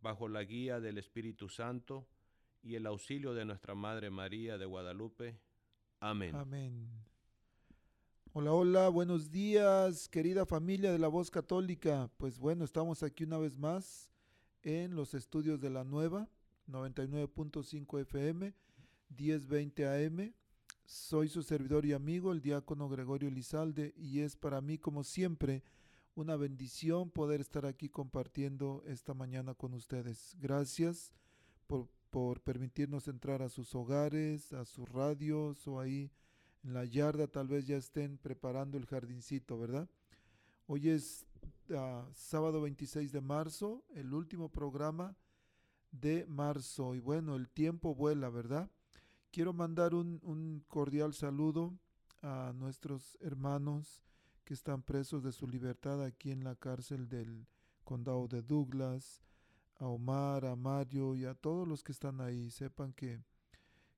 bajo la guía del Espíritu Santo y el auxilio de nuestra Madre María de Guadalupe. Amén. Amén. Hola, hola, buenos días, querida familia de la Voz Católica. Pues bueno, estamos aquí una vez más en los estudios de la nueva 99.5 FM, 1020 AM. Soy su servidor y amigo, el diácono Gregorio Lizalde, y es para mí, como siempre, una bendición poder estar aquí compartiendo esta mañana con ustedes. Gracias por, por permitirnos entrar a sus hogares, a sus radios o ahí en la yarda tal vez ya estén preparando el jardincito, ¿verdad? Hoy es ah, sábado 26 de marzo, el último programa de marzo. Y bueno, el tiempo vuela, ¿verdad? Quiero mandar un, un cordial saludo a nuestros hermanos que están presos de su libertad aquí en la cárcel del condado de Douglas, a Omar, a Mario y a todos los que están ahí. Sepan que,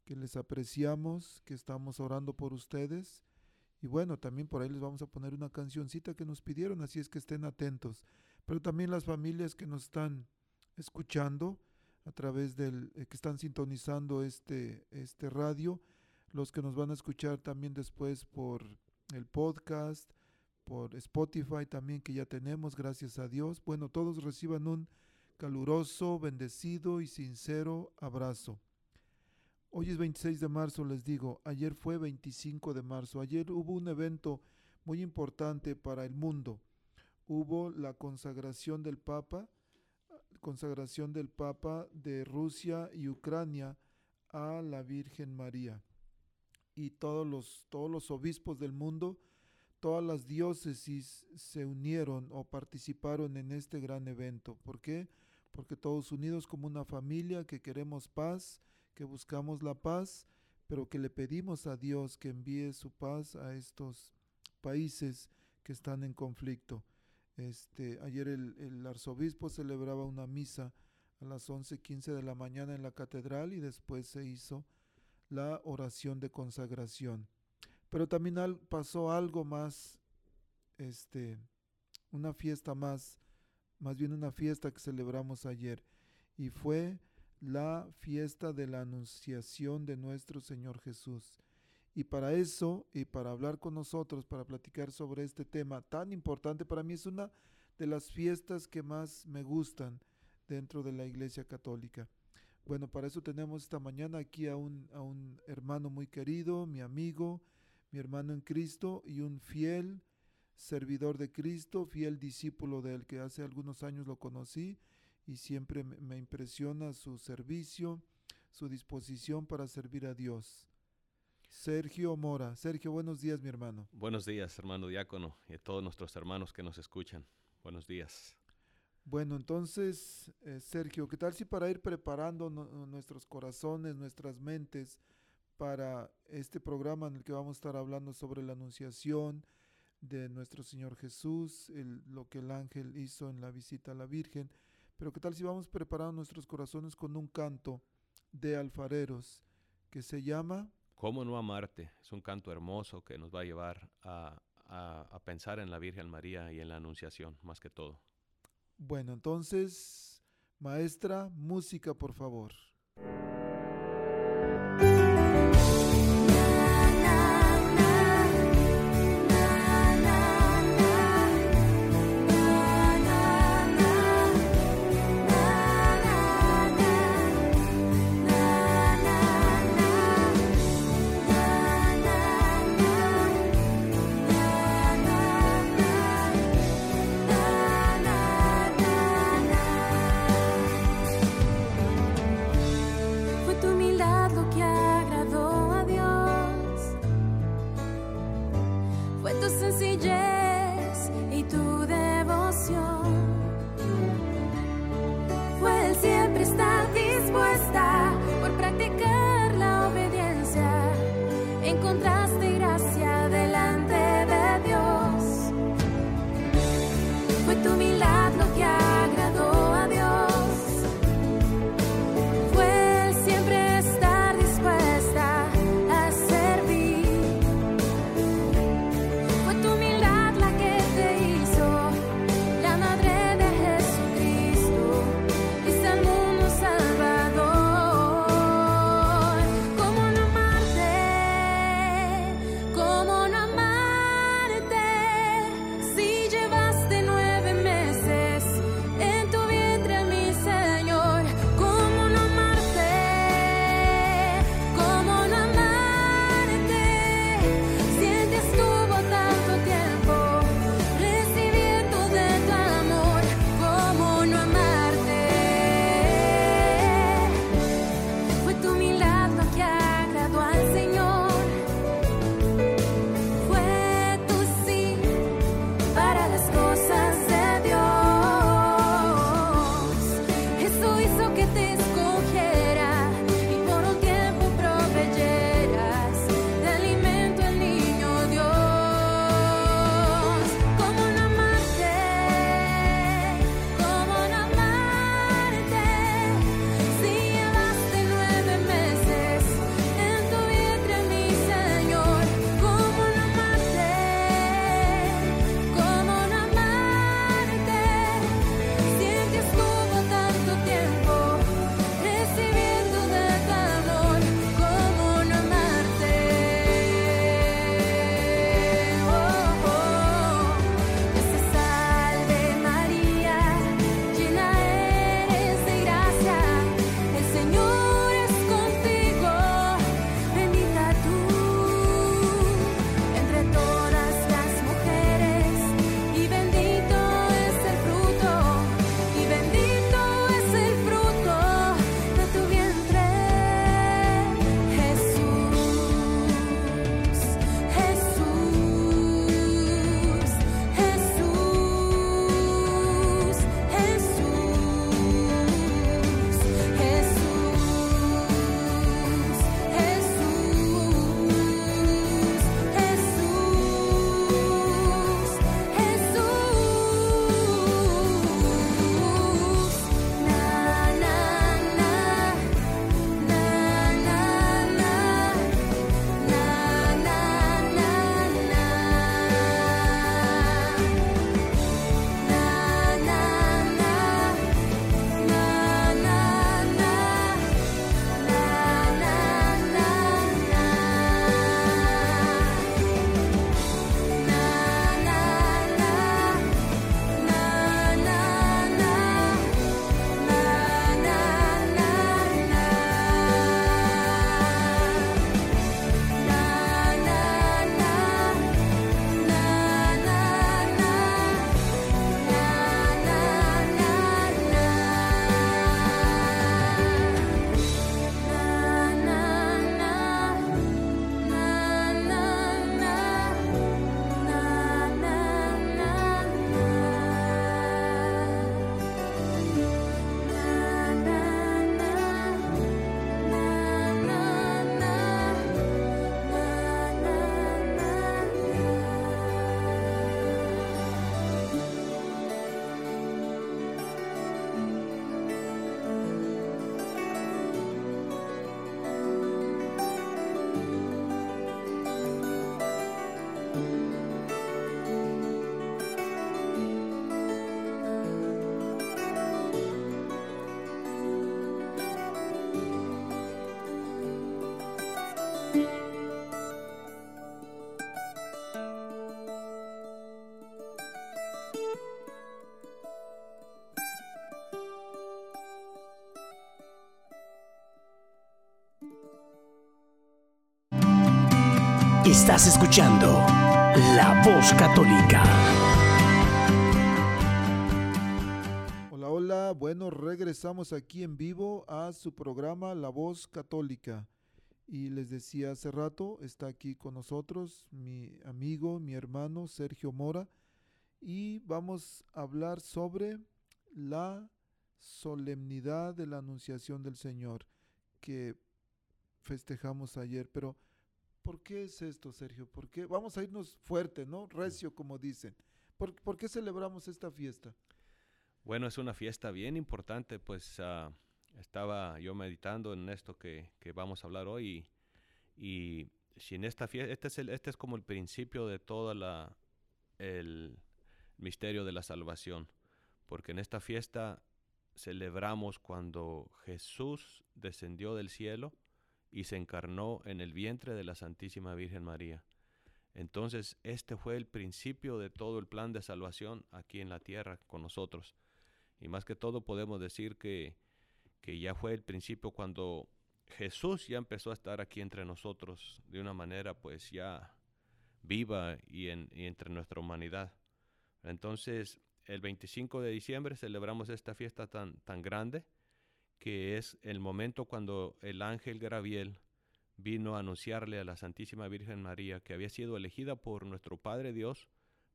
que les apreciamos, que estamos orando por ustedes. Y bueno, también por ahí les vamos a poner una cancioncita que nos pidieron, así es que estén atentos. Pero también las familias que nos están escuchando a través del, eh, que están sintonizando este, este radio, los que nos van a escuchar también después por el podcast, por Spotify también que ya tenemos, gracias a Dios. Bueno, todos reciban un caluroso, bendecido y sincero abrazo. Hoy es 26 de marzo, les digo, ayer fue 25 de marzo, ayer hubo un evento muy importante para el mundo. Hubo la consagración del Papa, consagración del Papa de Rusia y Ucrania a la Virgen María. Y todos los, todos los obispos del mundo, todas las diócesis se unieron o participaron en este gran evento. ¿Por qué? Porque todos unidos como una familia que queremos paz, que buscamos la paz, pero que le pedimos a Dios que envíe su paz a estos países que están en conflicto. Este, ayer el, el arzobispo celebraba una misa a las 11:15 de la mañana en la catedral y después se hizo la oración de consagración. Pero también pasó algo más, este, una fiesta más, más bien una fiesta que celebramos ayer, y fue la fiesta de la anunciación de nuestro Señor Jesús. Y para eso, y para hablar con nosotros, para platicar sobre este tema tan importante, para mí es una de las fiestas que más me gustan dentro de la Iglesia Católica. Bueno, para eso tenemos esta mañana aquí a un, a un hermano muy querido, mi amigo, mi hermano en Cristo y un fiel servidor de Cristo, fiel discípulo del que hace algunos años lo conocí y siempre me, me impresiona su servicio, su disposición para servir a Dios. Sergio Mora. Sergio, buenos días, mi hermano. Buenos días, hermano diácono, y a todos nuestros hermanos que nos escuchan. Buenos días. Bueno, entonces, eh, Sergio, ¿qué tal si para ir preparando nuestros corazones, nuestras mentes para este programa en el que vamos a estar hablando sobre la anunciación de nuestro Señor Jesús, lo que el ángel hizo en la visita a la Virgen? Pero ¿qué tal si vamos preparando nuestros corazones con un canto de alfareros que se llama... ¿Cómo no amarte? Es un canto hermoso que nos va a llevar a, a pensar en la Virgen María y en la Anunciación, más que todo. Bueno, entonces, maestra, música, por favor. Estás escuchando La Voz Católica. Hola, hola. Bueno, regresamos aquí en vivo a su programa La Voz Católica. Y les decía hace rato, está aquí con nosotros mi amigo, mi hermano Sergio Mora. Y vamos a hablar sobre la solemnidad de la Anunciación del Señor que festejamos ayer. Pero, ¿por qué es esto, Sergio? ¿Por qué? Vamos a irnos fuerte, ¿no? Recio, como dicen. ¿Por, por qué celebramos esta fiesta? Bueno, es una fiesta bien importante, pues uh, estaba yo meditando en esto que, que vamos a hablar hoy y, y, si en esta fiesta, este es, el, este es como el principio de todo el misterio de la salvación, porque en esta fiesta celebramos cuando Jesús descendió del cielo y se encarnó en el vientre de la Santísima Virgen María. Entonces, este fue el principio de todo el plan de salvación aquí en la tierra con nosotros. Y más que todo podemos decir que, que ya fue el principio cuando Jesús ya empezó a estar aquí entre nosotros de una manera pues ya viva y, en, y entre nuestra humanidad. Entonces, el 25 de diciembre celebramos esta fiesta tan, tan grande que es el momento cuando el ángel Gabriel vino a anunciarle a la Santísima Virgen María que había sido elegida por nuestro Padre Dios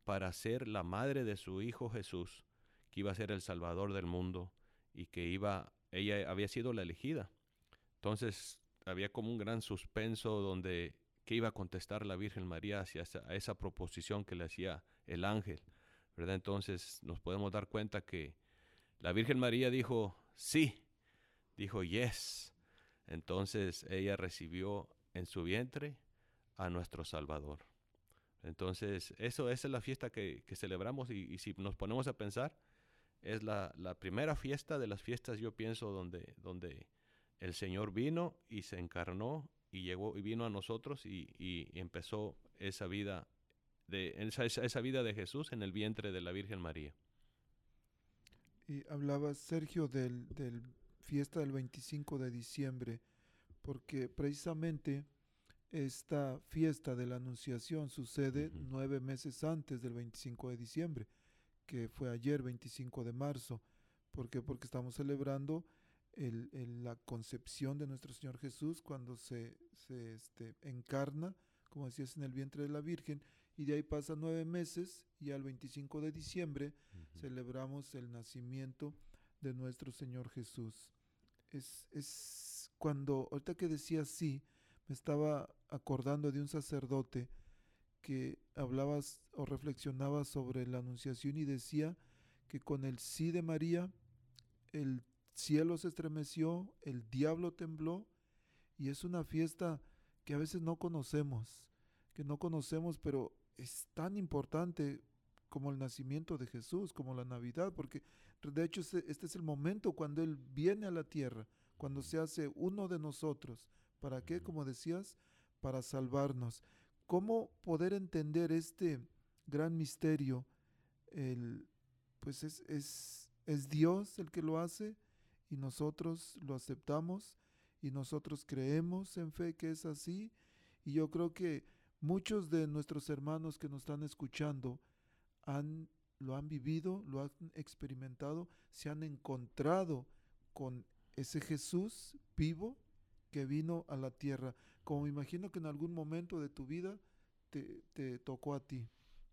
para ser la madre de su Hijo Jesús, que iba a ser el Salvador del mundo y que iba, ella había sido la elegida. Entonces había como un gran suspenso donde que iba a contestar la Virgen María hacia a esa proposición que le hacía el ángel. ¿verdad? Entonces nos podemos dar cuenta que la Virgen María dijo sí, dijo yes. Entonces ella recibió en su vientre a nuestro Salvador. Entonces, eso esa es la fiesta que, que celebramos y, y, si nos ponemos a pensar, es la, la, primera fiesta de las fiestas, yo pienso, donde, donde el Señor vino y se encarnó y llegó y vino a nosotros y, y empezó esa vida de esa, esa, vida de Jesús en el vientre de la Virgen María. Y hablaba Sergio del, del fiesta del 25 de diciembre, porque precisamente esta fiesta de la Anunciación sucede uh -huh. nueve meses antes del 25 de diciembre, que fue ayer 25 de marzo. ¿Por qué? Porque estamos celebrando el, el, la concepción de nuestro Señor Jesús cuando se, se este, encarna, como decías, en el vientre de la Virgen, y de ahí pasan nueve meses y al 25 de diciembre uh -huh. celebramos el nacimiento de nuestro Señor Jesús. Es, es cuando, ahorita que decía sí, me estaba acordando de un sacerdote que hablaba o reflexionaba sobre la anunciación y decía que con el sí de María el cielo se estremeció, el diablo tembló y es una fiesta que a veces no conocemos, que no conocemos, pero es tan importante como el nacimiento de Jesús, como la Navidad, porque de hecho este es el momento cuando Él viene a la tierra, cuando se hace uno de nosotros. ¿Para qué? Como decías, para salvarnos. ¿Cómo poder entender este gran misterio? El, pues es, es, es Dios el que lo hace y nosotros lo aceptamos y nosotros creemos en fe que es así. Y yo creo que muchos de nuestros hermanos que nos están escuchando han, lo han vivido, lo han experimentado, se han encontrado con ese Jesús vivo que vino a la tierra. Como me imagino que en algún momento de tu vida te, te tocó a ti.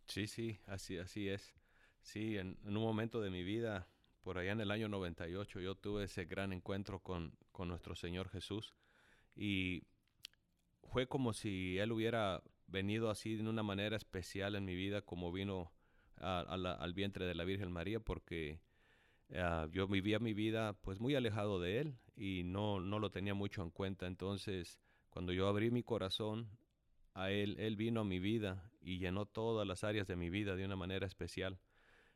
Sí, sí, así, así es. Sí, en, en, un momento de mi vida, por allá en el año 98, yo tuve ese gran encuentro con, con nuestro Señor Jesús y fue como si Él hubiera venido así de una manera especial en mi vida, como vino a, al vientre de la Virgen María, porque uh, yo vivía mi vida pues muy alejado de Él y no, no lo tenía mucho en cuenta. Entonces, cuando yo abrí mi corazón a Él, Él vino a mi vida y llenó todas las áreas de mi vida de una manera especial.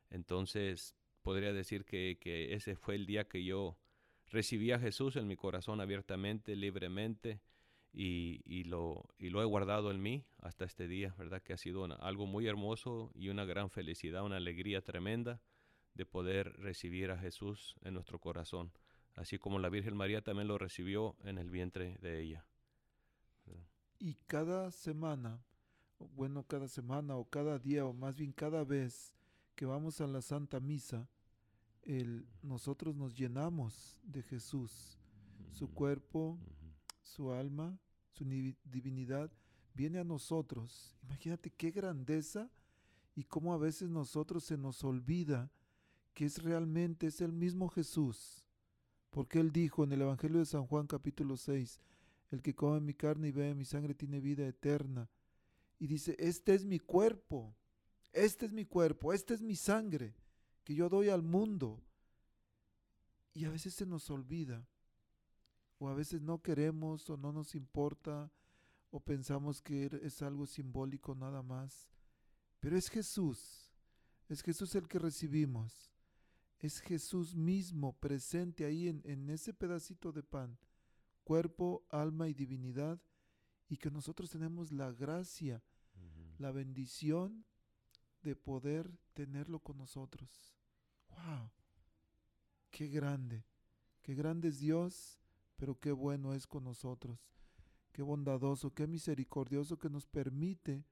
Entonces, podría decir que, que ese fue el día que yo recibí a Jesús en mi corazón abiertamente, libremente, y, y, lo, y lo he guardado en mí hasta este día, ¿verdad? Que ha sido una, algo muy hermoso y una gran felicidad, una alegría tremenda de poder recibir a Jesús en nuestro corazón, así como la Virgen María también lo recibió en el vientre de ella. Y cada semana, bueno, cada semana o cada día o más bien cada vez que vamos a la Santa Misa, el, nosotros nos llenamos de Jesús, su cuerpo, su alma, su divinidad, viene a nosotros. Imagínate qué grandeza y cómo a veces nosotros se nos olvida que es realmente, es el mismo Jesús. Porque Él dijo en el Evangelio de San Juan capítulo 6, el que come mi carne y bebe mi sangre tiene vida eterna. Y dice, este es mi cuerpo, este es mi cuerpo, esta es mi sangre que yo doy al mundo. Y a veces se nos olvida, o a veces no queremos o no nos importa, o pensamos que er, es algo simbólico nada más. Pero es Jesús, es Jesús el que recibimos, es Jesús mismo presente ahí en, en ese pedacito de pan cuerpo, alma y divinidad, y que nosotros tenemos la gracia, la bendición de poder tenerlo con nosotros. ¡Wow! ¡Qué grande! ¡Qué grande es Dios! Pero qué bueno es con nosotros. Qué bondadoso, qué misericordioso que nos permite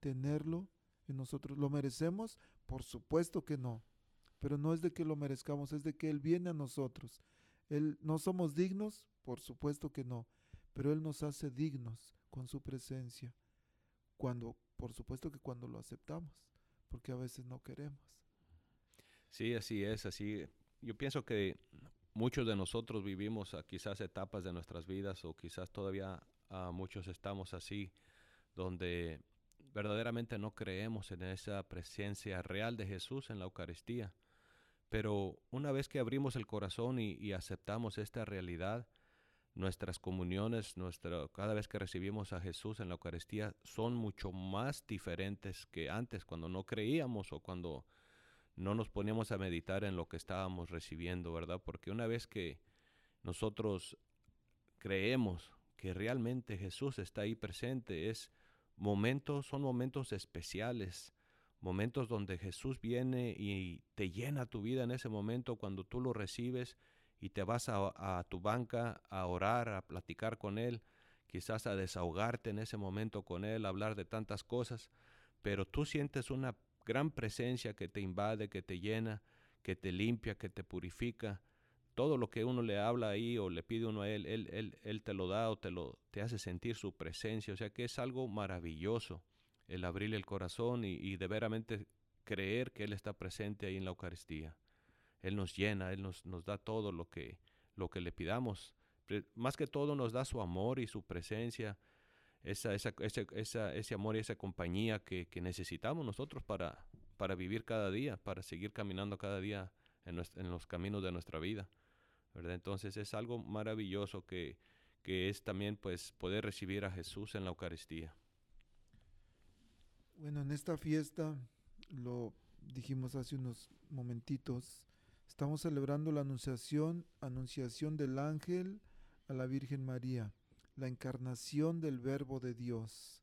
tenerlo en nosotros. ¿Lo merecemos? Por supuesto que no. Pero no es de que lo merezcamos, es de que Él viene a nosotros. Él, ¿No somos dignos? Por supuesto que no, pero Él nos hace dignos con su presencia. Cuando, por supuesto que cuando lo aceptamos, porque a veces no queremos. Sí, así es, así. Yo pienso que muchos de nosotros vivimos quizás etapas de nuestras vidas o quizás todavía muchos estamos así, donde verdaderamente no creemos en esa presencia real de Jesús en la Eucaristía. Pero una vez que abrimos el corazón y aceptamos esta realidad, nuestras comuniones, nuestra, cada vez que recibimos a Jesús en la Eucaristía, son mucho más diferentes que antes, cuando no creíamos o cuando no nos poníamos a meditar en lo que estábamos recibiendo, ¿verdad? Porque una vez que nosotros creemos que realmente Jesús está ahí presente, es momentos, son momentos especiales, momentos donde Jesús viene y te llena tu vida en ese momento cuando tú lo recibes y te vas a, tu banca a orar, a platicar con Él, quizás a desahogarte en ese momento con Él, a hablar de tantas cosas, pero tú sientes una gran presencia que te invade, que te llena, que te limpia, que te purifica. Todo lo que uno le habla ahí o le pide uno a él, él, él, él te lo da o te, lo, te hace sentir su presencia. O sea que es algo maravilloso el abrirle el corazón y, y de veramente creer que Él está presente ahí en la Eucaristía. Él nos llena, Él nos, nos da todo lo que, lo que le pidamos. Más que todo nos da su amor y su presencia, esa, esa, esa, ese amor y esa compañía que, que, necesitamos nosotros para, para vivir cada día, para seguir caminando cada día en, en los caminos de nuestra vida. ¿verdad? Entonces es algo maravilloso que, que es también pues poder recibir a Jesús en la Eucaristía. Bueno, en esta fiesta, lo dijimos hace unos momentitos, Estamos celebrando la anunciación, anunciación del ángel a la Virgen María, la encarnación del Verbo de Dios.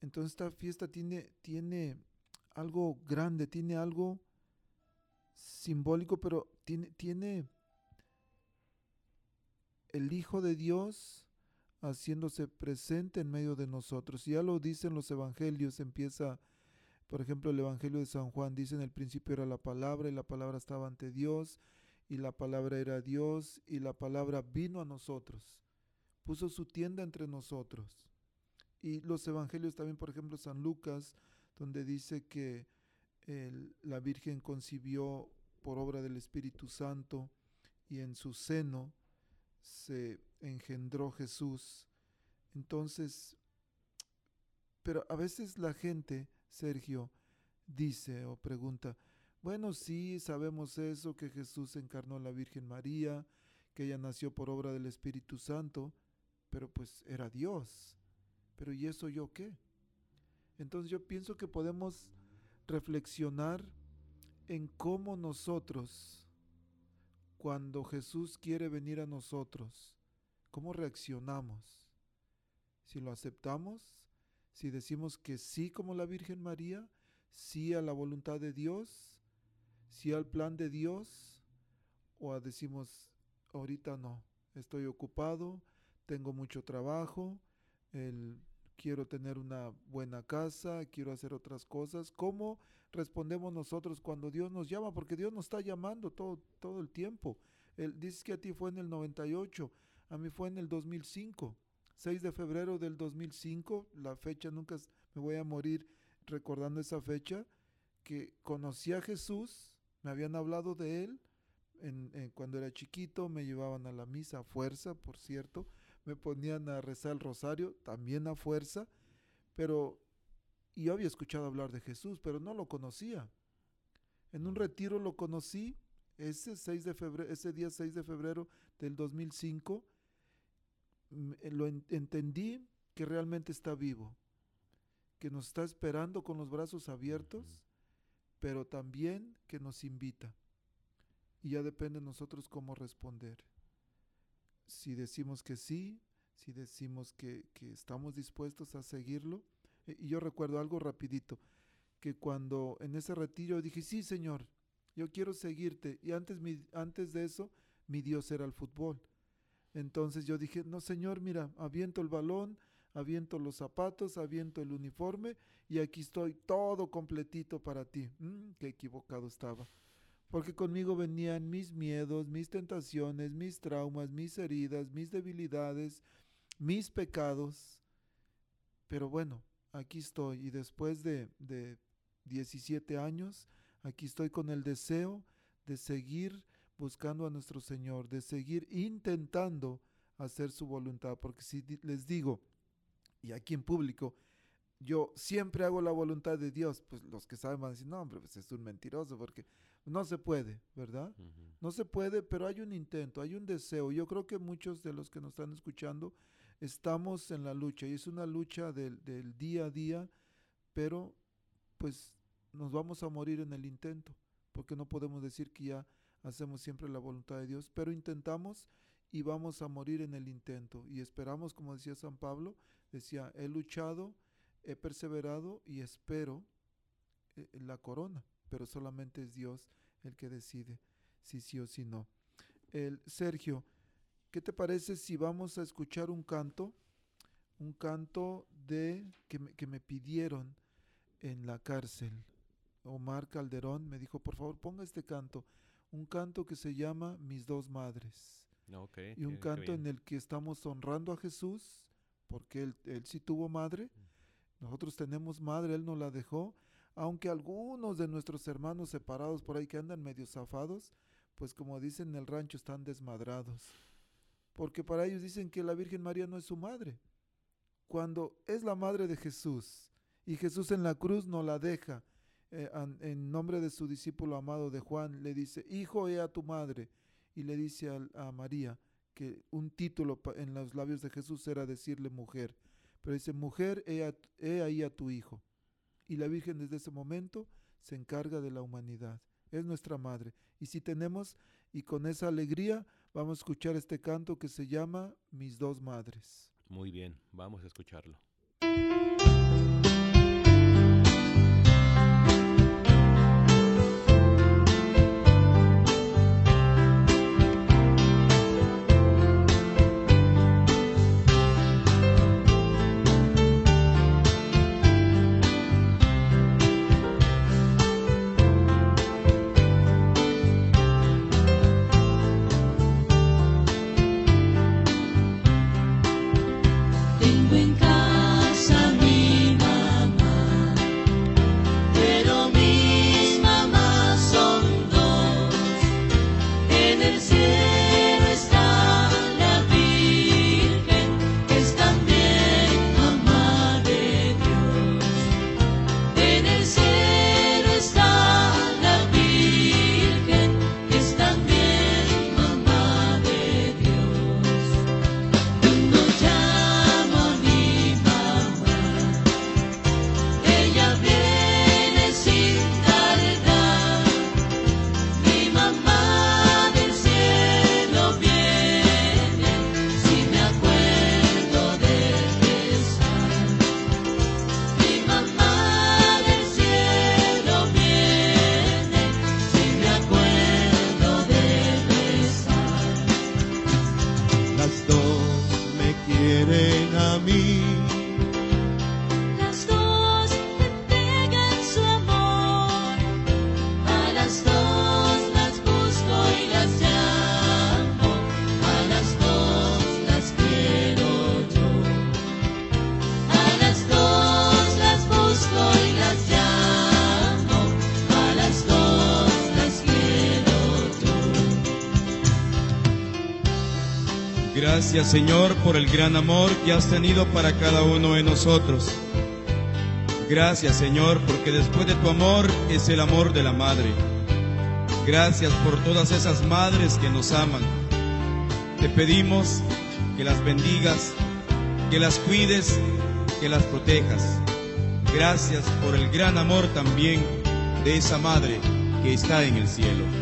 Entonces esta fiesta tiene, tiene algo grande, tiene algo simbólico, pero tiene, tiene el Hijo de Dios haciéndose presente en medio de nosotros. Ya lo dicen los evangelios, empieza por ejemplo, el Evangelio de San Juan dice, en el principio era la palabra y la palabra estaba ante Dios y la palabra era Dios y la palabra vino a nosotros, puso su tienda entre nosotros. Y los Evangelios también, por ejemplo, San Lucas, donde dice que la Virgen concibió por obra del Espíritu Santo y en su seno se engendró Jesús. Entonces, pero a veces la gente Sergio dice o pregunta, bueno, sí, sabemos eso, que Jesús encarnó a la Virgen María, que ella nació por obra del Espíritu Santo, pero pues era Dios. Pero ¿y eso yo qué? Entonces yo pienso que podemos reflexionar en cómo nosotros, cuando Jesús quiere venir a nosotros, cómo reaccionamos. Si lo aceptamos, si decimos que sí como la Virgen María, sí a la voluntad de Dios, sí al plan de Dios, o decimos, ahorita no, estoy ocupado, tengo mucho trabajo, el quiero tener una buena casa, quiero hacer otras cosas. ¿Cómo respondemos nosotros cuando Dios nos llama? Porque Dios nos está llamando todo, todo el tiempo. Él dice que a ti fue en el 98, a mí fue en el 2005. 6 de febrero del 2005, la fecha nunca me voy a morir recordando esa fecha, que conocí a Jesús, me habían hablado de él, en, cuando era chiquito me llevaban a la misa a fuerza, por cierto, me ponían a rezar el rosario, también a fuerza, pero yo había escuchado hablar de Jesús, pero no lo conocía. En un retiro lo conocí ese, 6 de febrero, ese día 6 de febrero del 2005, eh, lo entendí que realmente está vivo, que nos está esperando con los brazos abiertos, pero también que nos invita. Y ya depende de nosotros cómo responder si decimos que sí, si decimos que, estamos dispuestos a seguirlo. E, y yo recuerdo algo rapidito, que cuando en ese retiro dije, sí, Señor, yo quiero seguirte. Y antes, mi, antes de eso, mi Dios era el fútbol. Entonces yo dije, no, Señor, mira, aviento el balón, aviento los zapatos, aviento el uniforme y aquí estoy todo completito para ti. Mm, qué equivocado estaba porque conmigo venían mis miedos, mis tentaciones, mis traumas, mis heridas, mis debilidades, mis pecados. Pero bueno, aquí estoy y después de, de 17 años, aquí estoy con el deseo de seguir buscando a nuestro Señor, de seguir intentando hacer su voluntad, porque si les digo, y aquí en público, yo siempre hago la voluntad de Dios, pues los que saben van a decir, no, hombre, pues es un mentiroso, porque no se puede, ¿verdad? No se puede, pero hay un intento, hay un deseo. Yo creo que muchos de los que nos están escuchando estamos en la lucha y es una lucha del, del día a día, pero pues nos vamos a morir en el intento, porque no podemos decir que ya hacemos siempre la voluntad de Dios, pero intentamos y vamos a morir en el intento y esperamos, como decía San Pablo, decía, he luchado, he perseverado y espero eh, la corona pero solamente es Dios el que decide si sí o si no. El, Sergio, ¿qué te parece si vamos a escuchar un canto? Un canto de que me, que me pidieron en la cárcel. Omar Calderón me dijo, por favor, ponga este canto. Un canto que se llama Mis dos madres. y un canto en el que estamos honrando a Jesús, porque él, él sí tuvo madre. Mm. Nosotros tenemos madre, Él nos la dejó aunque algunos de nuestros hermanos separados por ahí que andan medio zafados, pues como dicen en el rancho están desmadrados. Porque para ellos dicen que la Virgen María no es su madre. Cuando es la madre de Jesús y Jesús en la cruz no la deja, eh, en nombre de su discípulo amado de Juan, le dice, hijo, he a tu madre. Y le dice a, María que un título en los labios de Jesús era decirle mujer. Pero dice, mujer, he ahí a tu hijo y la Virgen desde ese momento se encarga de la humanidad. Es nuestra madre. Y si tenemos, y con esa alegría, vamos a escuchar este canto que se llama Mis dos madres. Muy bien, vamos a escucharlo. Gracias Señor por el gran amor que has tenido para cada uno de nosotros. Gracias Señor porque después de tu amor es el amor de la madre. Gracias por todas esas madres que nos aman. Te pedimos que las bendigas, que las cuides, que las protejas. Gracias por el gran amor también de esa madre que está en el cielo.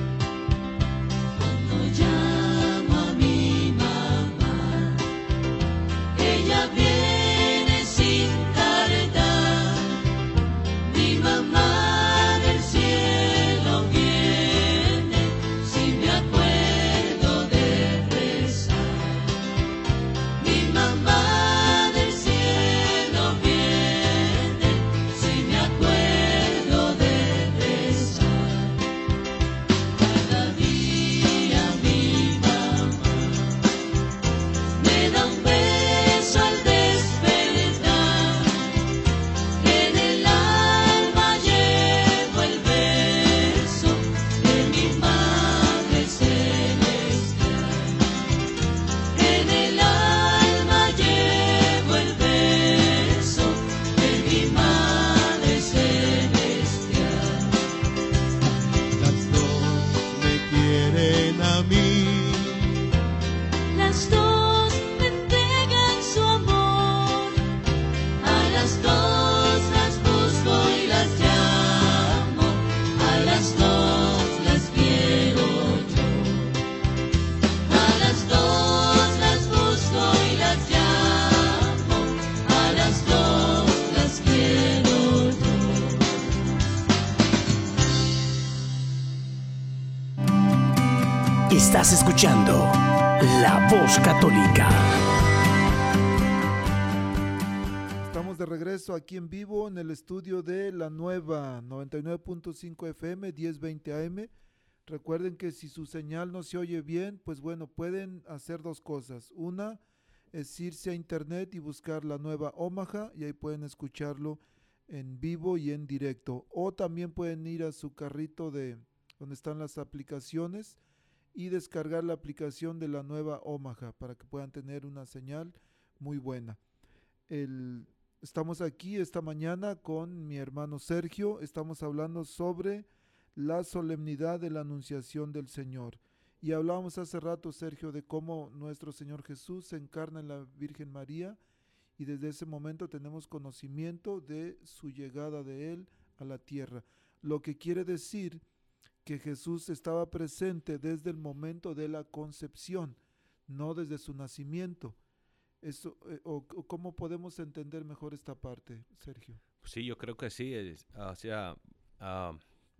Escuchando La Voz Católica. Estamos de regreso aquí en vivo en el estudio de la nueva 99.5 FM 1020 AM. Recuerden que si su señal no se oye bien, pues bueno, pueden hacer dos cosas. Una es irse a internet y buscar la nueva Omaha y ahí pueden escucharlo en vivo y en directo. O también pueden ir a su carrito de donde están las aplicaciones y descargar la aplicación de la nueva Omaha para que puedan tener una señal muy buena. El, estamos aquí esta mañana con mi hermano Sergio, estamos hablando sobre la solemnidad de la Anunciación del Señor. Y hablábamos hace rato, Sergio, de cómo nuestro Señor Jesús se encarna en la Virgen María y desde ese momento tenemos conocimiento de su llegada de Él a la tierra. Lo que quiere decir que Jesús estaba presente desde el momento de la concepción, no desde su nacimiento. Eso, eh, o, ¿Cómo podemos entender mejor esta parte, Sergio? Sí, yo creo que sí. o sea, ah,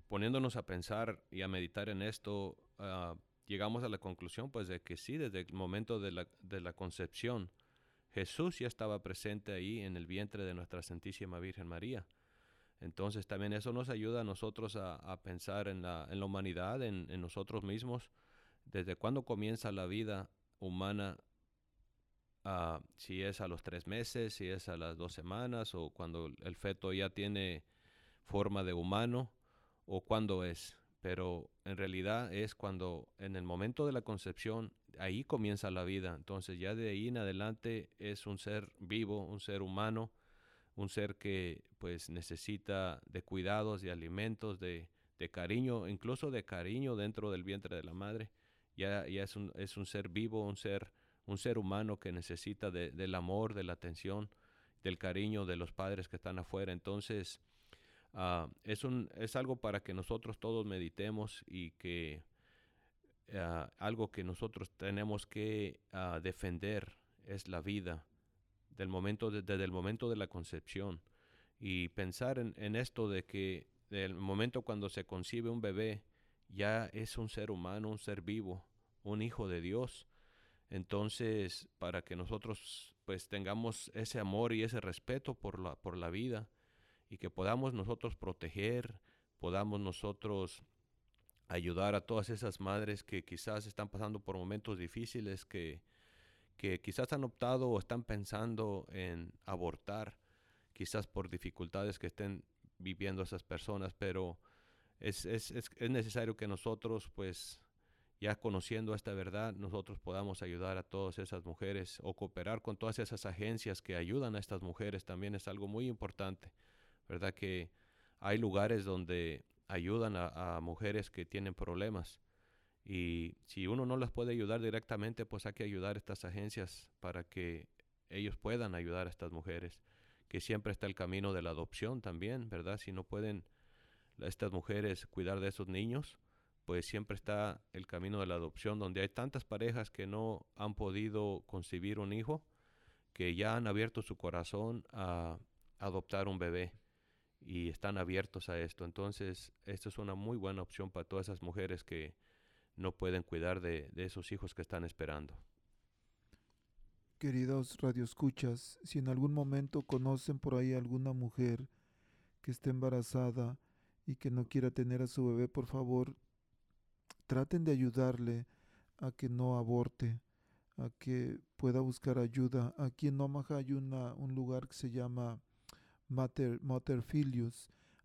poniéndonos a pensar y a meditar en esto, ah, llegamos a la conclusión pues de que sí, desde el momento de la, de la concepción, Jesús ya estaba presente ahí en el vientre de nuestra Santísima Virgen María. Entonces también eso nos ayuda a nosotros a, pensar en la, en la humanidad, en, nosotros mismos, desde cuándo comienza la vida humana, ah, si es a los tres meses, si es a las dos semanas, o cuando el feto ya tiene forma de humano, o cuándo es. Pero en realidad es cuando en el momento de la concepción, ahí comienza la vida. Entonces ya de ahí en adelante es un ser vivo, un ser humano, un ser que pues necesita de cuidados, de alimentos, de, cariño, incluso de cariño dentro del vientre de la madre. Ya, ya es, un, es un ser vivo, un ser, un ser humano que necesita del amor, de la atención, del cariño de los padres que están afuera. Entonces, ah, es, un, es algo para que nosotros todos meditemos y que ah, algo que nosotros tenemos que ah, defender es la vida del momento desde el momento de la concepción y pensar en, esto de que el momento cuando se concibe un bebé ya es un ser humano, un ser vivo, un hijo de Dios. Entonces, para que nosotros pues tengamos ese amor y ese respeto por la, por la vida y que podamos nosotros proteger, podamos nosotros ayudar a todas esas madres que quizás están pasando por momentos difíciles, que, que quizás han optado o están pensando en abortar, quizás por dificultades que estén viviendo esas personas, pero es, es, es, necesario que nosotros pues ya conociendo esta verdad, nosotros podamos ayudar a todas esas mujeres o cooperar con todas esas agencias que ayudan a estas mujeres también es algo muy importante, ¿verdad? Que hay lugares donde ayudan a, mujeres que tienen problemas y si uno no las puede ayudar directamente, pues hay que ayudar a estas agencias para que ellos puedan ayudar a estas mujeres, que siempre está el camino de la adopción también, ¿verdad? Si no pueden estas mujeres cuidar de esos niños, pues siempre está el camino de la adopción, donde hay tantas parejas que no han podido concebir un hijo, que ya han abierto su corazón a adoptar un bebé y están abiertos a esto. Entonces, esto es una muy buena opción para todas esas mujeres que no pueden cuidar de, de esos hijos que están esperando. Queridos radioescuchas, si en algún momento conocen por ahí alguna mujer que esté embarazada y que no quiera tener a su bebé, por favor, traten de ayudarle a que no aborte, a que pueda buscar ayuda. Aquí en Omaha hay una, un lugar que se llama Mater, Mater.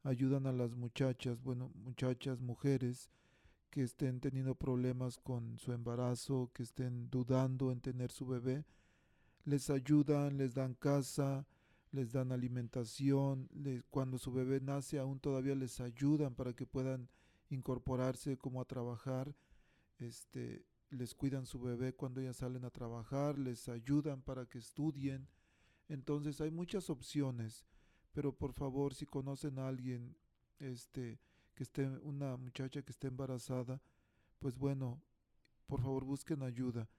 Ayudan a las muchachas, bueno, muchachas, mujeres que estén teniendo problemas con su embarazo, que estén dudando en tener su bebé. Les ayudan, les dan casa, les dan alimentación. cuando su bebé nace, aún todavía les ayudan para que puedan incorporarse como a trabajar, este, les cuidan su bebé cuando ellas salen a trabajar, les ayudan para que estudien. Entonces hay muchas opciones, pero por favor, si conocen a alguien, este, que esté, una muchacha que esté embarazada, pues bueno, por favor busquen ayuda.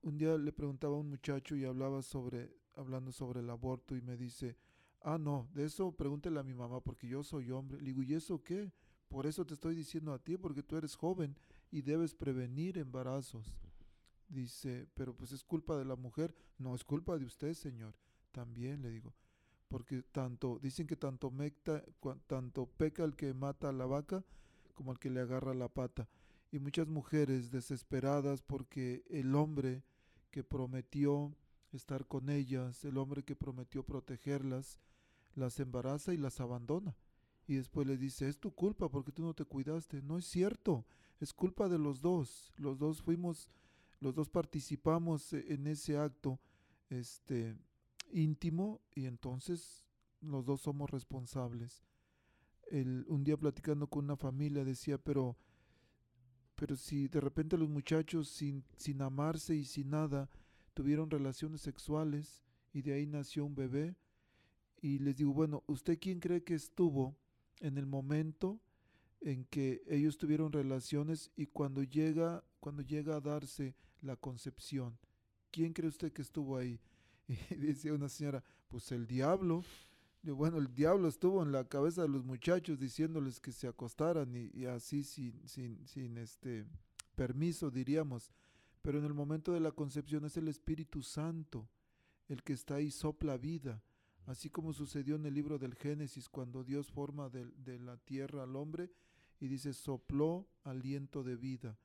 Un día le preguntaba a un muchacho y hablaba sobre, hablando sobre el aborto y me dice, ah, no, de eso pregúntele a mi mamá porque yo soy hombre. Le digo, ¿y eso qué? Por eso te estoy diciendo a ti, porque tú eres joven y debes prevenir embarazos. Dice, pero pues es culpa de la mujer. No, es culpa de usted, Señor. También le digo, porque tanto, dicen que tanto, tanto peca el que mata a la vaca como el que le agarra la pata. Y muchas mujeres desesperadas porque el hombre que prometió estar con ellas, el hombre que prometió protegerlas, las embaraza y las abandona y después le dice, es tu culpa porque tú no te cuidaste. No es cierto, es culpa de los dos. Los dos fuimos, los dos participamos e, en ese acto este, íntimo y entonces los dos somos responsables. El, un día platicando con una familia decía, pero, pero si de repente los muchachos sin, sin amarse y sin nada tuvieron relaciones sexuales y de ahí nació un bebé, y les digo, bueno, ¿usted quién cree que estuvo en el momento en que ellos tuvieron relaciones y cuando llega, cuando llega a darse la concepción. ¿Quién cree usted que estuvo ahí? Y decía una señora, pues el diablo. Bueno, el diablo estuvo en la cabeza de los muchachos diciéndoles que se acostaran y, así sin, sin, sin este permiso, diríamos. Pero en el momento de la concepción es el Espíritu Santo el que está ahí, sopla vida así como sucedió en el libro del Génesis cuando Dios forma de, la tierra al hombre y dice sopló aliento de vida.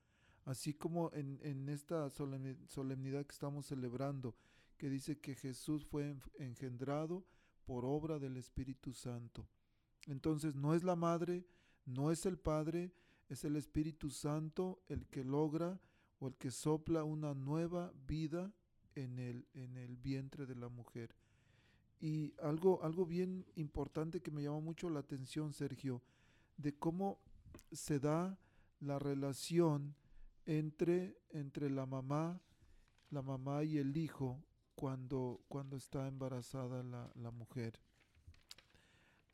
Así como en, en esta solemnidad que estamos celebrando, que dice que Jesús fue engendrado por obra del Espíritu Santo. Entonces no es la madre, no es el padre, es el Espíritu Santo el que logra o el que sopla una nueva vida en el, en el vientre de la mujer. Y algo, algo bien importante que me llamó mucho la atención, Sergio, de cómo se da la relación entre, entre la mamá, la mamá y el hijo cuando, cuando está embarazada la, la mujer.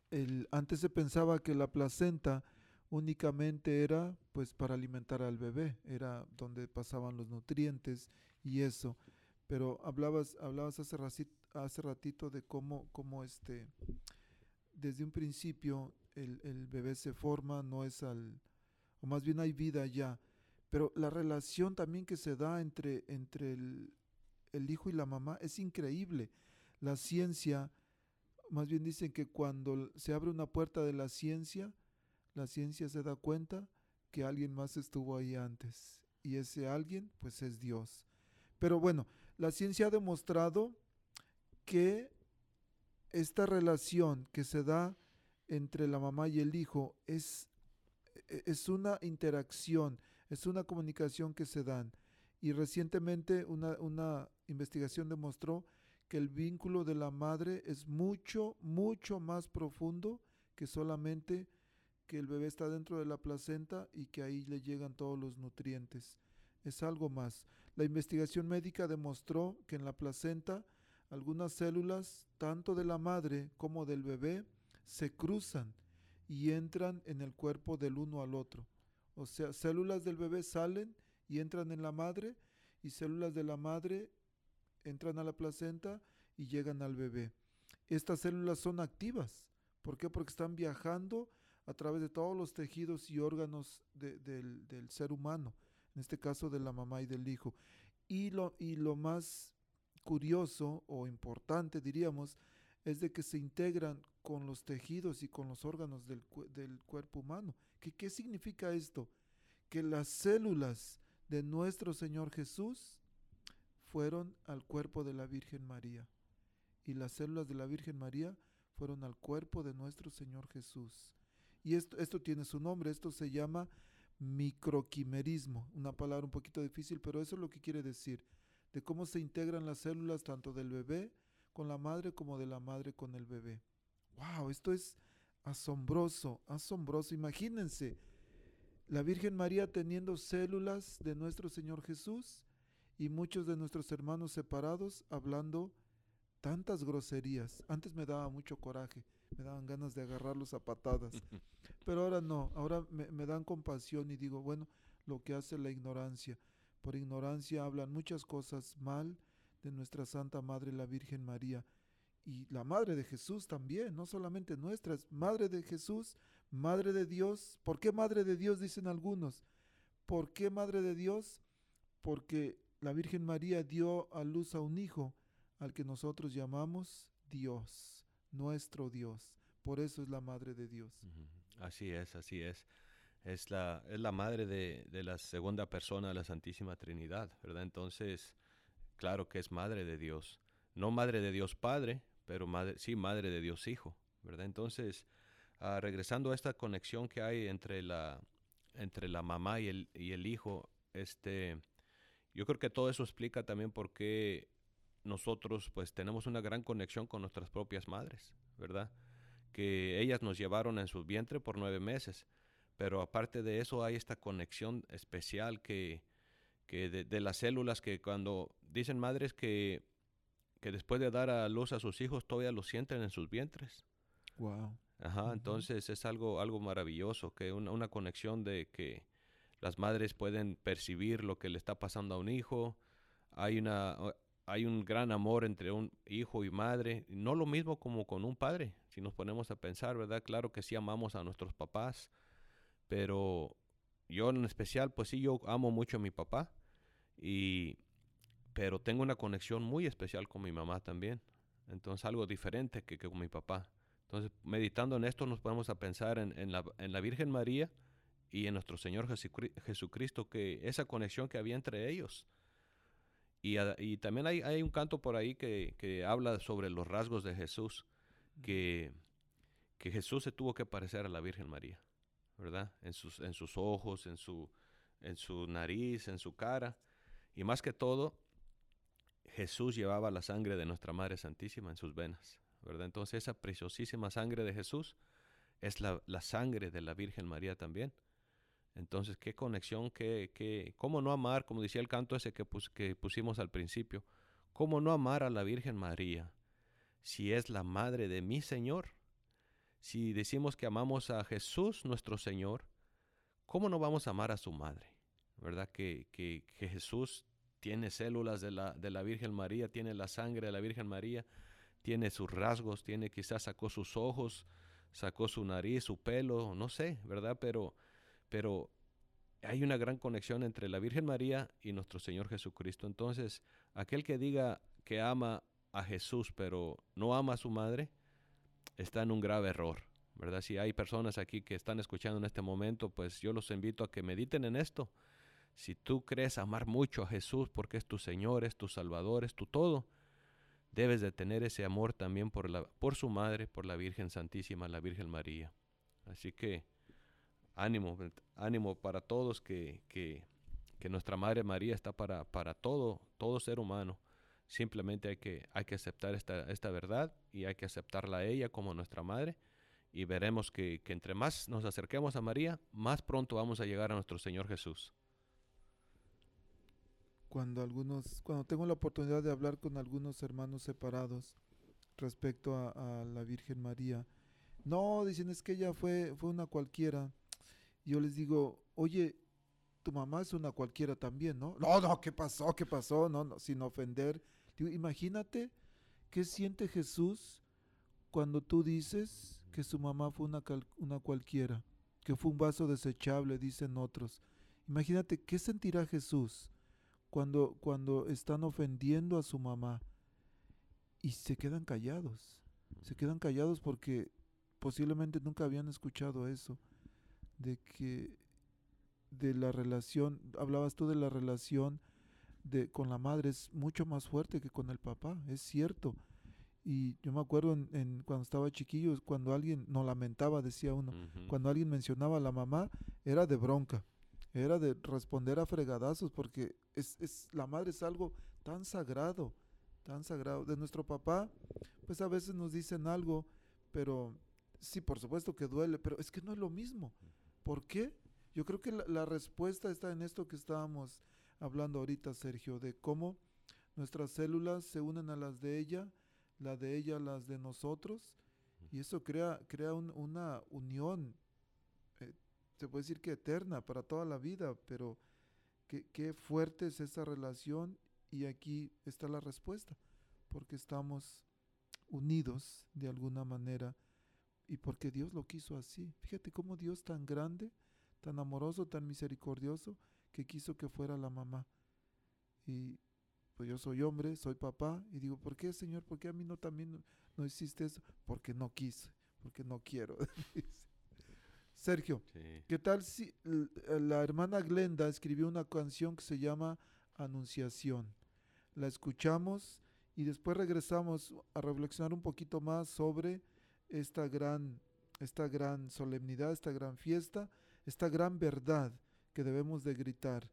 El, antes se pensaba que la placenta únicamente era pues para alimentar al bebé, era donde pasaban los nutrientes y eso. Pero hablabas, hablabas hace, hace ratito de cómo, cómo este, desde un principio el, el, bebé se forma, no es al, o más bien hay vida ya, pero la relación también que se da entre, entre el, el hijo y la mamá es increíble. La ciencia, más bien dicen que cuando se abre una puerta de la ciencia, la ciencia se da cuenta que alguien más estuvo ahí antes. Y ese alguien, pues es Dios. Pero bueno, la ciencia ha demostrado que esta relación que se da entre la mamá y el hijo es, e, es una interacción Es una comunicación que se dan. Y recientemente una, una investigación demostró que el vínculo de la madre es mucho, mucho más profundo que solamente que el bebé está dentro de la placenta y que ahí le llegan todos los nutrientes. Es algo más. La investigación médica demostró que en la placenta algunas células, tanto de la madre como del bebé, se cruzan y entran en el cuerpo del uno al otro. O sea, células del bebé salen y entran en la madre y células de la madre entran a la placenta y llegan al bebé. Estas células son activas. ¿Por qué? Porque están viajando a través de todos los tejidos y órganos del, ser humano, en este caso de la mamá y del hijo. Y lo, y lo más curioso o importante, diríamos, es de que se integran con los tejidos y con los órganos del, del cuerpo humano. ¿Qué, ¿Qué significa esto? Que las células de nuestro Señor Jesús fueron al cuerpo de la Virgen María y las células de la Virgen María fueron al cuerpo de nuestro Señor Jesús. Y esto, esto tiene su nombre, esto se llama microquimerismo, una palabra un poquito difícil, pero eso es lo que quiere decir, de cómo se integran las células tanto del bebé con la madre como de la madre con el bebé. ¡Wow! Esto es asombroso, asombroso. Imagínense, la Virgen María teniendo células de nuestro Señor Jesús y muchos de nuestros hermanos separados hablando tantas groserías. Antes me daba mucho coraje, me daban ganas de agarrarlos a patadas, pero ahora no, ahora me, dan compasión y digo, bueno, lo que hace la ignorancia. Por ignorancia hablan muchas cosas mal de nuestra Santa Madre la Virgen María y la Madre de Jesús también, no solamente nuestra, es Madre de Jesús, Madre de Dios. ¿Por qué Madre de Dios? Dicen algunos. ¿Por qué Madre de Dios? Porque la Virgen María dio a luz a un hijo al que nosotros llamamos Dios, nuestro Dios. Por eso es la Madre de Dios. Así es, así es. Es la, es la madre de, de, la segunda persona de la Santísima Trinidad, ¿verdad? Entonces, claro que es madre de Dios. No madre de Dios Padre, pero madre, sí madre de Dios Hijo, ¿verdad? Entonces, ah, regresando a esta conexión que hay entre la, entre la mamá y el, y el hijo, este, yo creo que todo eso explica también por qué nosotros pues tenemos una gran conexión con nuestras propias madres, ¿verdad? Que ellas nos llevaron en su vientre por nueve meses, pero aparte de eso hay esta conexión especial que, que de, las células que cuando dicen madres que, que después de dar a luz a sus hijos todavía los sienten en sus vientres. Wow. Ajá, entonces es algo, algo maravilloso, que una, una conexión de que las madres pueden percibir lo que le está pasando a un hijo, hay una hay un gran amor entre un hijo y madre, no lo mismo como con un padre, si nos ponemos a pensar, ¿verdad? Claro que sí amamos a nuestros papás, pero yo en especial, pues sí, yo amo mucho a mi papá, y, pero tengo una conexión muy especial con mi mamá también, entonces algo diferente que, con mi papá. Entonces, meditando en esto, nos ponemos a pensar en, en, la, en la Virgen María y en nuestro Señor Jesucristo, que esa conexión que había entre ellos, y, también hay, hay, un canto por ahí que, que, habla sobre los rasgos de Jesús, que, que, Jesús se tuvo que parecer a la Virgen María, ¿verdad? En sus, en sus ojos, en su, en su nariz, en su cara. Y más que todo, Jesús llevaba la sangre de nuestra Madre Santísima en sus venas, ¿verdad? Entonces esa preciosísima sangre de Jesús es la, la sangre de la Virgen María también. Entonces, qué conexión, qué, qué, cómo no amar, como decía el canto ese que, que pusimos al principio, cómo no amar a la Virgen María, si es la madre de mi Señor. Si decimos que amamos a Jesús nuestro Señor, ¿cómo no vamos a amar a su madre? ¿Verdad? Que, que, que Jesús tiene células de la, de la Virgen María, tiene la sangre de la Virgen María, tiene sus rasgos, tiene quizás sacó sus ojos, sacó su nariz, su pelo, no sé, ¿verdad? Pero pero hay una gran conexión entre la Virgen María y nuestro Señor Jesucristo. Entonces, aquel que diga que ama a Jesús pero no ama a su madre, está en un grave error, ¿verdad? Si hay personas aquí que están escuchando en este momento, pues yo los invito a que mediten en esto. Si tú crees amar mucho a Jesús porque es tu Señor, es tu Salvador, es tu todo, debes de tener ese amor también por, la, por su madre, por la Virgen Santísima, la Virgen María. Así que ánimo, ánimo para todos que, que, que nuestra Madre María está para, para todo, todo ser humano. Simplemente hay que, hay que aceptar esta, esta verdad y hay que aceptarla a ella como nuestra madre y veremos que, que, entre más nos acerquemos a María, más pronto vamos a llegar a nuestro Señor Jesús. Cuando algunos, cuando tengo la oportunidad de hablar con algunos hermanos separados respecto a, a la Virgen María, no, dicen es que ella fue, fue una cualquiera. Yo les digo, oye, tu mamá es una cualquiera también, ¿no? No, no, ¿qué pasó? ¿Qué pasó? No, no, sin ofender. Digo, imagínate qué siente Jesús cuando tú dices que su mamá fue una, una cualquiera, que fue un vaso desechable, dicen otros. Imagínate qué sentirá Jesús cuando, cuando están ofendiendo a su mamá y se quedan callados. Se quedan callados porque posiblemente nunca habían escuchado eso, de que de la relación, hablabas tú de la relación de, con la madre, es mucho más fuerte que con el papá, es cierto. Y yo me acuerdo en, cuando estaba chiquillo, cuando alguien nos lamentaba, decía uno, cuando alguien mencionaba a la mamá, era de bronca, era de responder a fregadazos, porque es, es, la madre es algo tan sagrado, tan sagrado. De nuestro papá, pues a veces nos dicen algo, pero sí, por supuesto que duele, pero es que no es lo mismo. ¿Por qué? Yo creo que la, respuesta está en esto que estábamos hablando ahorita, Sergio, de cómo nuestras células se unen a las de ella, la de ella a las de nosotros, y eso crea, crea un, una unión, eh, se puede decir que eterna para toda la vida, pero qué fuerte es esa relación y aquí está la respuesta, porque estamos unidos de alguna manera y porque Dios lo quiso así. Fíjate cómo Dios tan grande, tan amoroso, tan misericordioso, que quiso que fuera la mamá. Y pues yo soy hombre, soy papá, y digo, ¿por qué, Señor? ¿Por qué a mí no también no hiciste eso? Porque no quise, porque no quiero. Sergio, sí. ¿qué tal si la hermana Glenda escribió una canción que se llama Anunciación? La escuchamos y después regresamos a reflexionar un poquito más sobre esta gran, esta gran solemnidad, esta gran fiesta, esta gran verdad que debemos de gritar,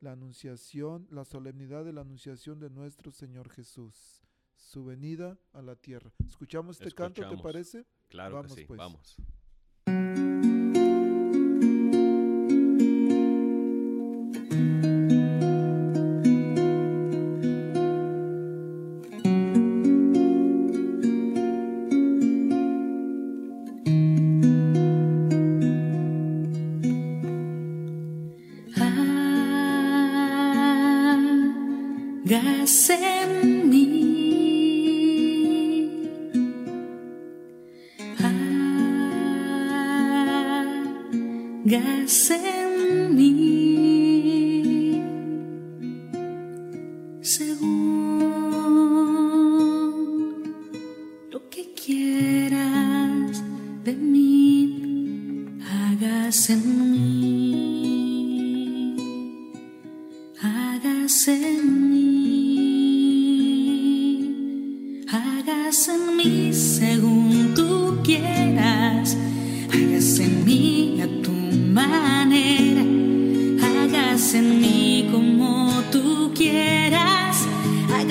la anunciación, la solemnidad de la anunciación de nuestro Señor Jesús, su venida a la tierra. ¿Escuchamos este Escuchamos. canto, te parece? Claro vamos, que sí, pues. vamos.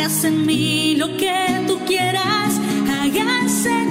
Hágase en mí lo que tú quieras. Hágase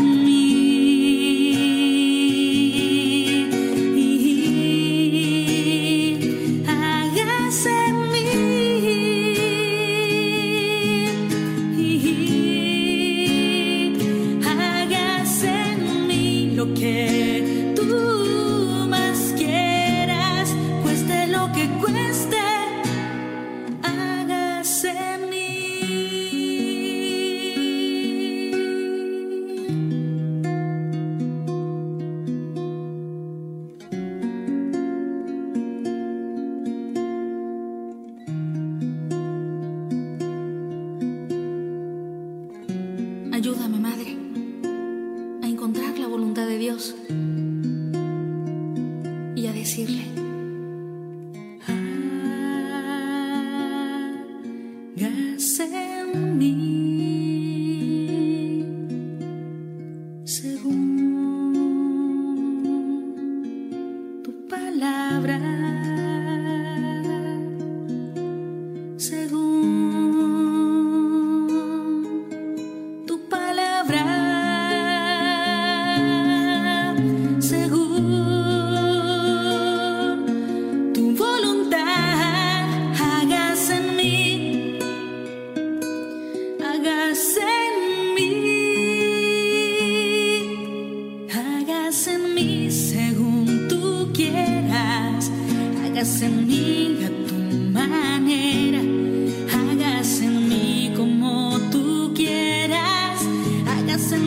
Estás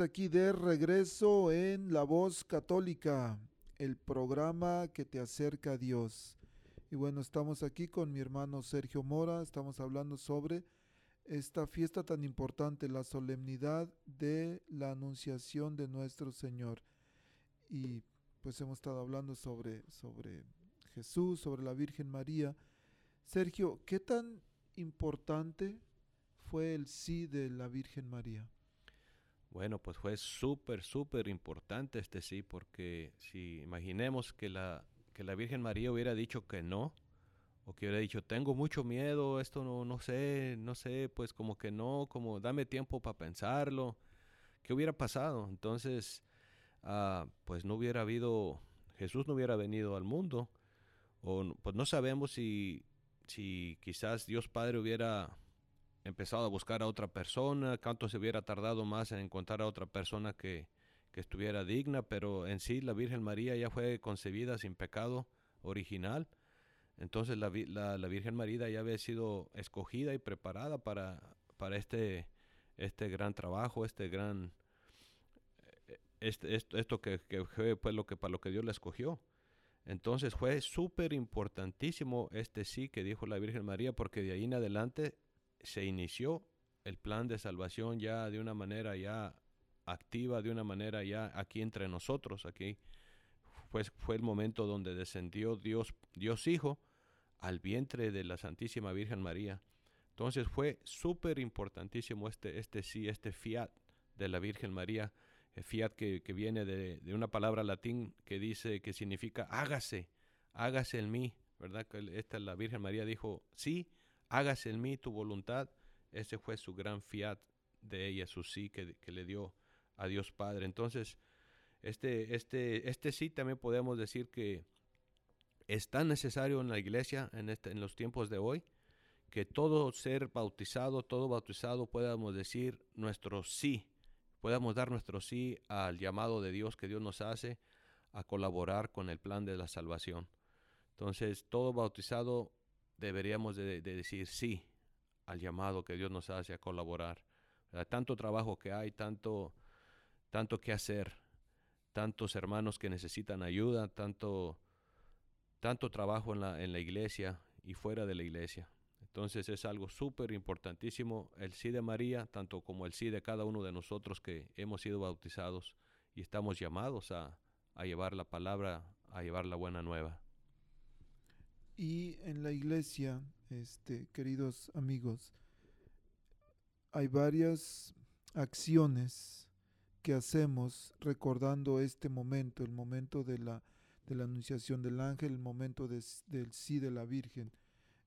aquí de regreso en La Voz Católica, el programa que te acerca a Dios. Y bueno, estamos aquí con mi hermano Sergio Mora, estamos hablando sobre esta fiesta tan importante, la solemnidad de la Anunciación de nuestro Señor. Y pues hemos estado hablando sobre, sobre Jesús, sobre la Virgen María. Sergio, ¿qué tan importante fue el sí de la Virgen María? Bueno, pues fue súper, súper importante este sí, porque si imaginemos que la, que la Virgen María hubiera dicho que no, o que hubiera dicho, tengo mucho miedo, esto no, no sé, no sé, pues como que no, como dame tiempo para pensarlo, ¿qué hubiera pasado? Entonces, ah, pues no hubiera habido, Jesús no hubiera venido al mundo o pues no sabemos si, si quizás Dios Padre hubiera empezado a buscar a otra persona, cuánto se hubiera tardado más en encontrar a otra persona que, que estuviera digna, pero en sí la Virgen María ya fue concebida sin pecado original. Entonces la, la, Virgen María ya había sido escogida y preparada para, para este, este gran trabajo, este gran eh, este, esto, esto que, que, fue pues, lo que para lo que Dios la escogió. Entonces fue súper importantísimo este sí que dijo la Virgen María, porque de ahí en adelante se inició el plan de salvación ya de una manera ya activa, de una manera ya aquí entre nosotros, aquí fue, fue el momento donde descendió Dios, Dios Hijo al vientre de la Santísima Virgen María. Entonces fue súper importantísimo este, este sí, este fiat de la Virgen María fiat que, que viene de, de, una palabra latín que dice que significa hágase, hágase en mí, ¿verdad? Esta la Virgen María dijo, sí, hágase en mí tu voluntad. Ese fue su gran fiat de ella, su sí que, le dio a Dios Padre. Entonces, este, este, este sí también podemos decir que es tan necesario en la iglesia en, este, en los tiempos de hoy que todo ser bautizado, todo bautizado podamos decir nuestro sí podamos dar nuestro sí al llamado de Dios que Dios nos hace a colaborar con el plan de la salvación. Entonces, todo bautizado deberíamos de, decir sí al llamado que Dios nos hace a colaborar. Tanto trabajo que hay, tanto, tanto que hacer, tantos hermanos que necesitan ayuda, tanto, tanto trabajo en la, en la iglesia y fuera de la iglesia. Entonces es algo súper importantísimo el sí de María, tanto como el sí de cada uno de nosotros que hemos sido bautizados y estamos llamados a, a llevar la palabra, a llevar la buena nueva. Y en la iglesia, este, queridos amigos, hay varias acciones que hacemos recordando este momento, el momento de la, de la anunciación del ángel, el momento de, del sí de la Virgen,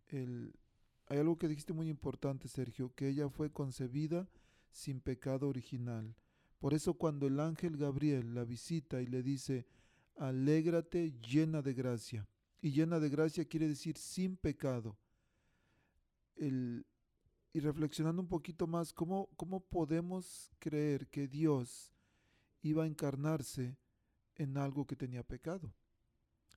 el, hay algo que dijiste muy importante, Sergio, que ella fue concebida sin pecado original. Por eso cuando el ángel Gabriel la visita y le dice, alégrate llena de gracia, y llena de gracia quiere decir sin pecado. El, y reflexionando un poquito más, ¿cómo, ¿cómo podemos creer que Dios iba a encarnarse en algo que tenía pecado?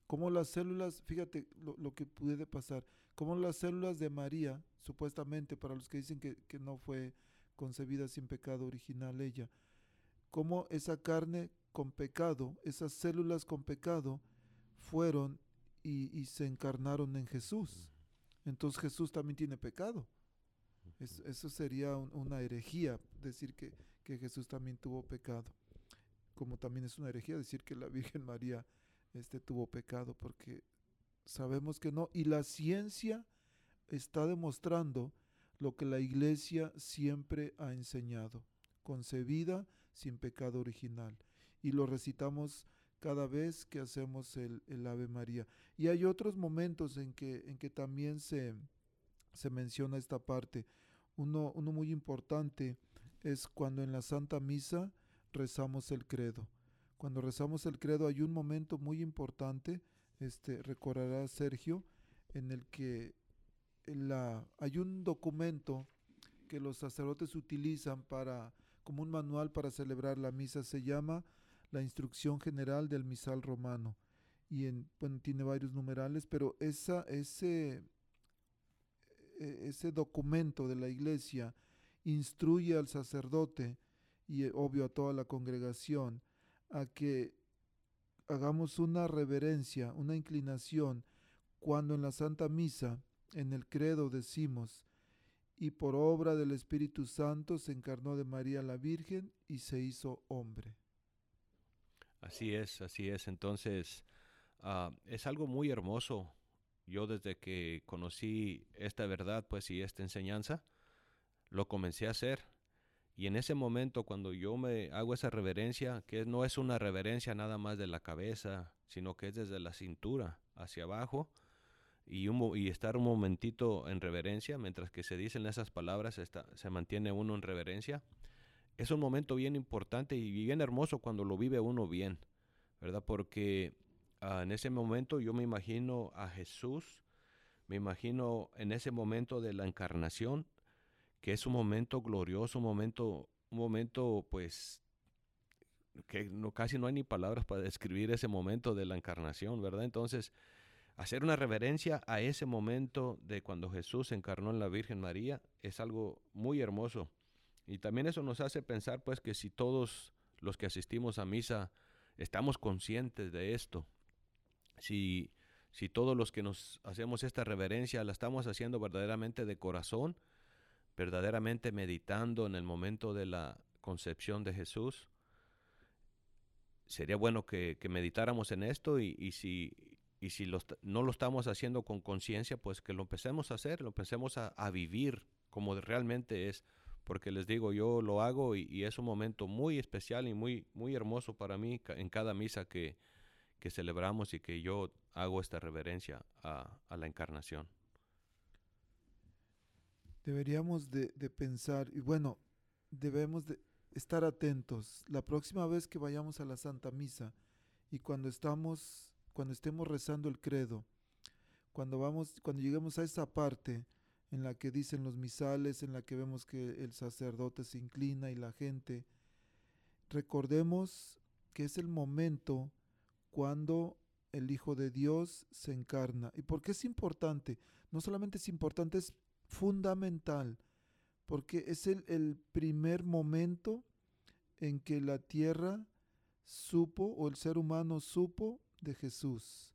¿Cómo las células, fíjate lo, lo que puede pasar, cómo las células de María, supuestamente para los que dicen que, que no fue concebida sin pecado original ella, cómo esa carne con pecado, esas células con pecado, fueron y, y se encarnaron en Jesús. Entonces Jesús también tiene pecado. Es- eso sería un- una herejía, decir que, que Jesús también tuvo pecado. Como también es una herejía decir que la Virgen María este, tuvo pecado, porque sabemos que no. Y la ciencia está demostrando lo que la iglesia siempre ha enseñado, concebida sin pecado original. Y lo recitamos cada vez que hacemos el, el Ave María. Y hay otros momentos en que, en que también se, se menciona esta parte. Uno, uno muy importante es cuando en la Santa Misa rezamos el credo. Cuando rezamos el credo hay un momento muy importante, este, recordará Sergio, en el que la, hay un documento que los sacerdotes utilizan para, como un manual para celebrar la misa, se llama la Instrucción General del Misal Romano. Y en, bueno, tiene varios numerales, pero esa, ese, e- ese documento de la iglesia instruye al sacerdote y eh, obvio a toda la congregación a que hagamos una reverencia, una inclinación cuando en la Santa Misa, en el credo decimos, y por obra del Espíritu Santo se encarnó de María la Virgen y se hizo hombre. Así es, así es. Entonces, ah, es algo muy hermoso. Yo desde que conocí esta verdad, pues, y esta enseñanza, lo comencé a hacer. Y en ese momento, cuando yo me hago esa reverencia, que no es una reverencia nada más de la cabeza, sino que es desde la cintura hacia abajo, y, un y estar un momentito en reverencia, mientras que se dicen esas palabras, está- se mantiene uno en reverencia, es un momento bien importante y bien hermoso cuando lo vive uno bien, ¿verdad? Porque ah, en ese momento yo me imagino a Jesús, me imagino en ese momento de la encarnación, que es un momento glorioso, un momento, un momento pues que no, casi no hay ni palabras para describir ese momento de la encarnación, ¿verdad? Entonces, hacer una reverencia a ese momento de cuando Jesús encarnó en la Virgen María es algo muy hermoso. Y también eso nos hace pensar pues que si todos los que asistimos a misa estamos conscientes de esto, si, si todos los que nos hacemos esta reverencia la estamos haciendo verdaderamente de corazón, verdaderamente meditando en el momento de la concepción de Jesús, sería bueno que, meditáramos en esto y, si, y si no lo estamos haciendo con conciencia, pues que lo empecemos a hacer, lo empecemos a vivir como realmente es. Porque les digo, yo lo hago y, es un momento muy especial y muy, muy hermoso para mí en cada misa que, que celebramos y que yo hago esta reverencia a, a la encarnación. Deberíamos de, de pensar, y bueno, debemos de estar atentos. La próxima vez que vayamos a la Santa Misa y cuando estamos, cuando estemos rezando el credo, cuando vamos, cuando lleguemos a esa parte en la que dicen los misales, en la que vemos que el sacerdote se inclina y la gente, recordemos que es el momento cuando el Hijo de Dios se encarna. ¿Y por qué es importante? No solamente es importante, es fundamental, porque es el, el primer momento en que la tierra supo o el ser humano supo de Jesús.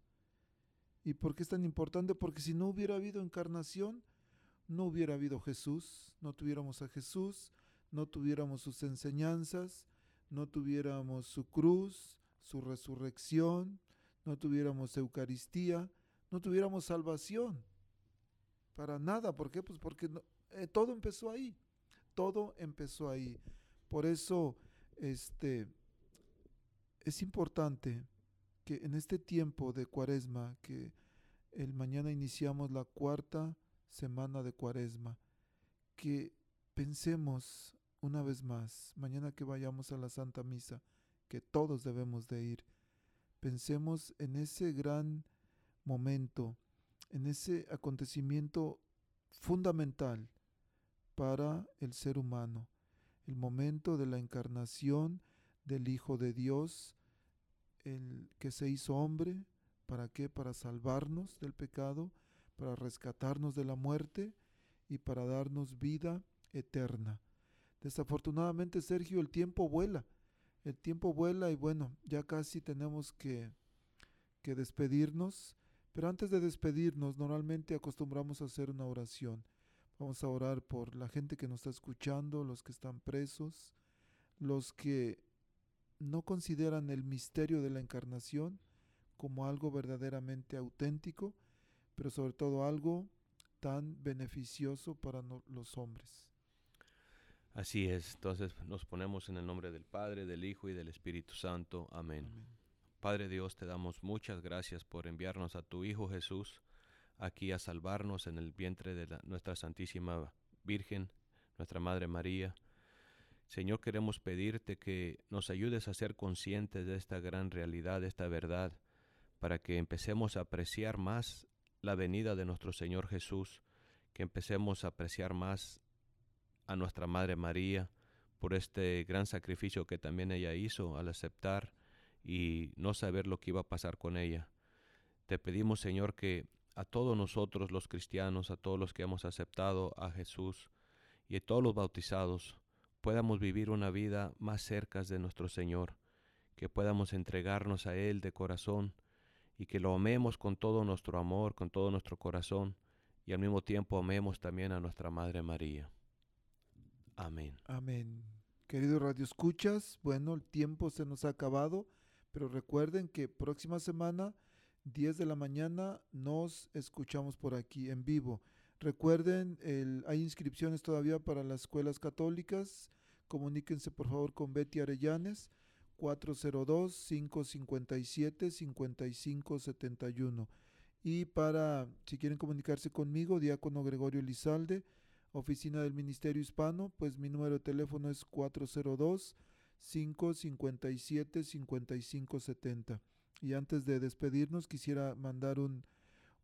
¿Y por qué es tan importante? Porque si no hubiera habido encarnación, no hubiera habido Jesús, no tuviéramos a Jesús, no tuviéramos sus enseñanzas, no tuviéramos su cruz, su resurrección, no tuviéramos Eucaristía, no tuviéramos salvación. Para nada, ¿por qué? Pues porque eh, todo empezó ahí, todo empezó ahí. Por eso, este, es importante que en este tiempo de cuaresma, que el mañana iniciamos la cuarta semana de cuaresma, que pensemos una vez más, mañana que vayamos a la Santa Misa, que todos debemos de ir, pensemos en ese gran momento, en ese acontecimiento fundamental para el ser humano, el momento de la encarnación del Hijo de Dios, el que se hizo hombre, ¿para qué? Para salvarnos del pecado, para rescatarnos de la muerte y para darnos vida eterna. Desafortunadamente, Sergio, el tiempo vuela, el tiempo vuela y bueno, ya casi tenemos que, que despedirnos, pero antes de despedirnos, normalmente acostumbramos a hacer una oración. Vamos a orar por la gente que nos está escuchando, los que están presos, los que no consideran el misterio de la encarnación como algo verdaderamente auténtico, pero sobre todo algo tan beneficioso para no- los hombres. Así es, entonces nos ponemos en el nombre del Padre, del Hijo y del Espíritu Santo. Amén. Amén. Padre Dios, te damos muchas gracias por enviarnos a tu Hijo Jesús aquí a salvarnos en el vientre de la- nuestra Santísima Virgen, nuestra Madre María. Señor, queremos pedirte que nos ayudes a ser conscientes de esta gran realidad, de esta verdad, para que empecemos a apreciar más la venida de nuestro Señor Jesús, que empecemos a apreciar más a nuestra Madre María por este gran sacrificio que también ella hizo al aceptar y no saber lo que iba a pasar con ella. Te pedimos, Señor, que a todos nosotros los cristianos, a todos los que hemos aceptado a Jesús y a todos los bautizados, podamos vivir una vida más cerca de nuestro Señor, que podamos entregarnos a Él de corazón y que lo amemos con todo nuestro amor, con todo nuestro corazón y al mismo tiempo amemos también a nuestra Madre María. Amén. Amén. Queridos Radio Escuchas, bueno, el tiempo se nos ha acabado, pero recuerden que próxima semana, 10 de la mañana, nos escuchamos por aquí en vivo. Recuerden, el- hay inscripciones todavía para las escuelas católicas. Comuníquense por favor con Betty Arellanes, 402-557-5571. Y para, si quieren comunicarse conmigo, Diácono Gregorio Lizalde, Oficina del Ministerio Hispano, pues mi número de teléfono es 402-557-5570. Y antes de despedirnos, quisiera mandar un,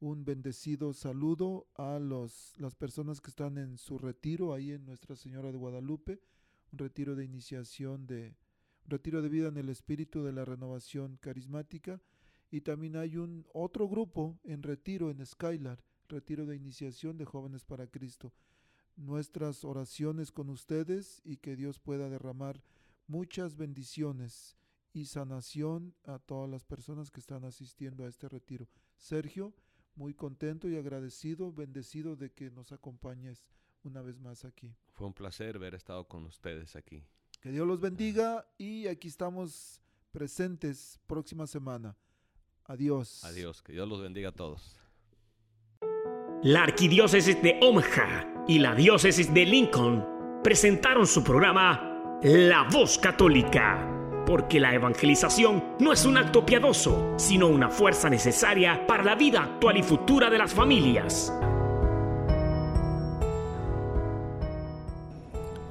un bendecido saludo a los, las personas que están en su retiro ahí en Nuestra Señora de Guadalupe, un retiro de iniciación de, retiro de vida en el espíritu de la renovación carismática. Y también hay un otro grupo en retiro en Skylar, retiro de iniciación de jóvenes para Cristo nuestras oraciones con ustedes y que Dios pueda derramar muchas bendiciones y sanación a todas las personas que están asistiendo a este retiro. Sergio, muy contento y agradecido, bendecido de que nos acompañes una vez más aquí. Fue un placer haber estado con ustedes aquí. Que Dios los bendiga y aquí estamos presentes próxima semana. Adiós. Adiós, que Dios los bendiga a todos. La Arquidiócesis de Omaha y la Diócesis de Lincoln presentaron su programa La Voz Católica, porque la evangelización no es un acto piadoso, sino una fuerza necesaria para la vida actual y futura de las familias.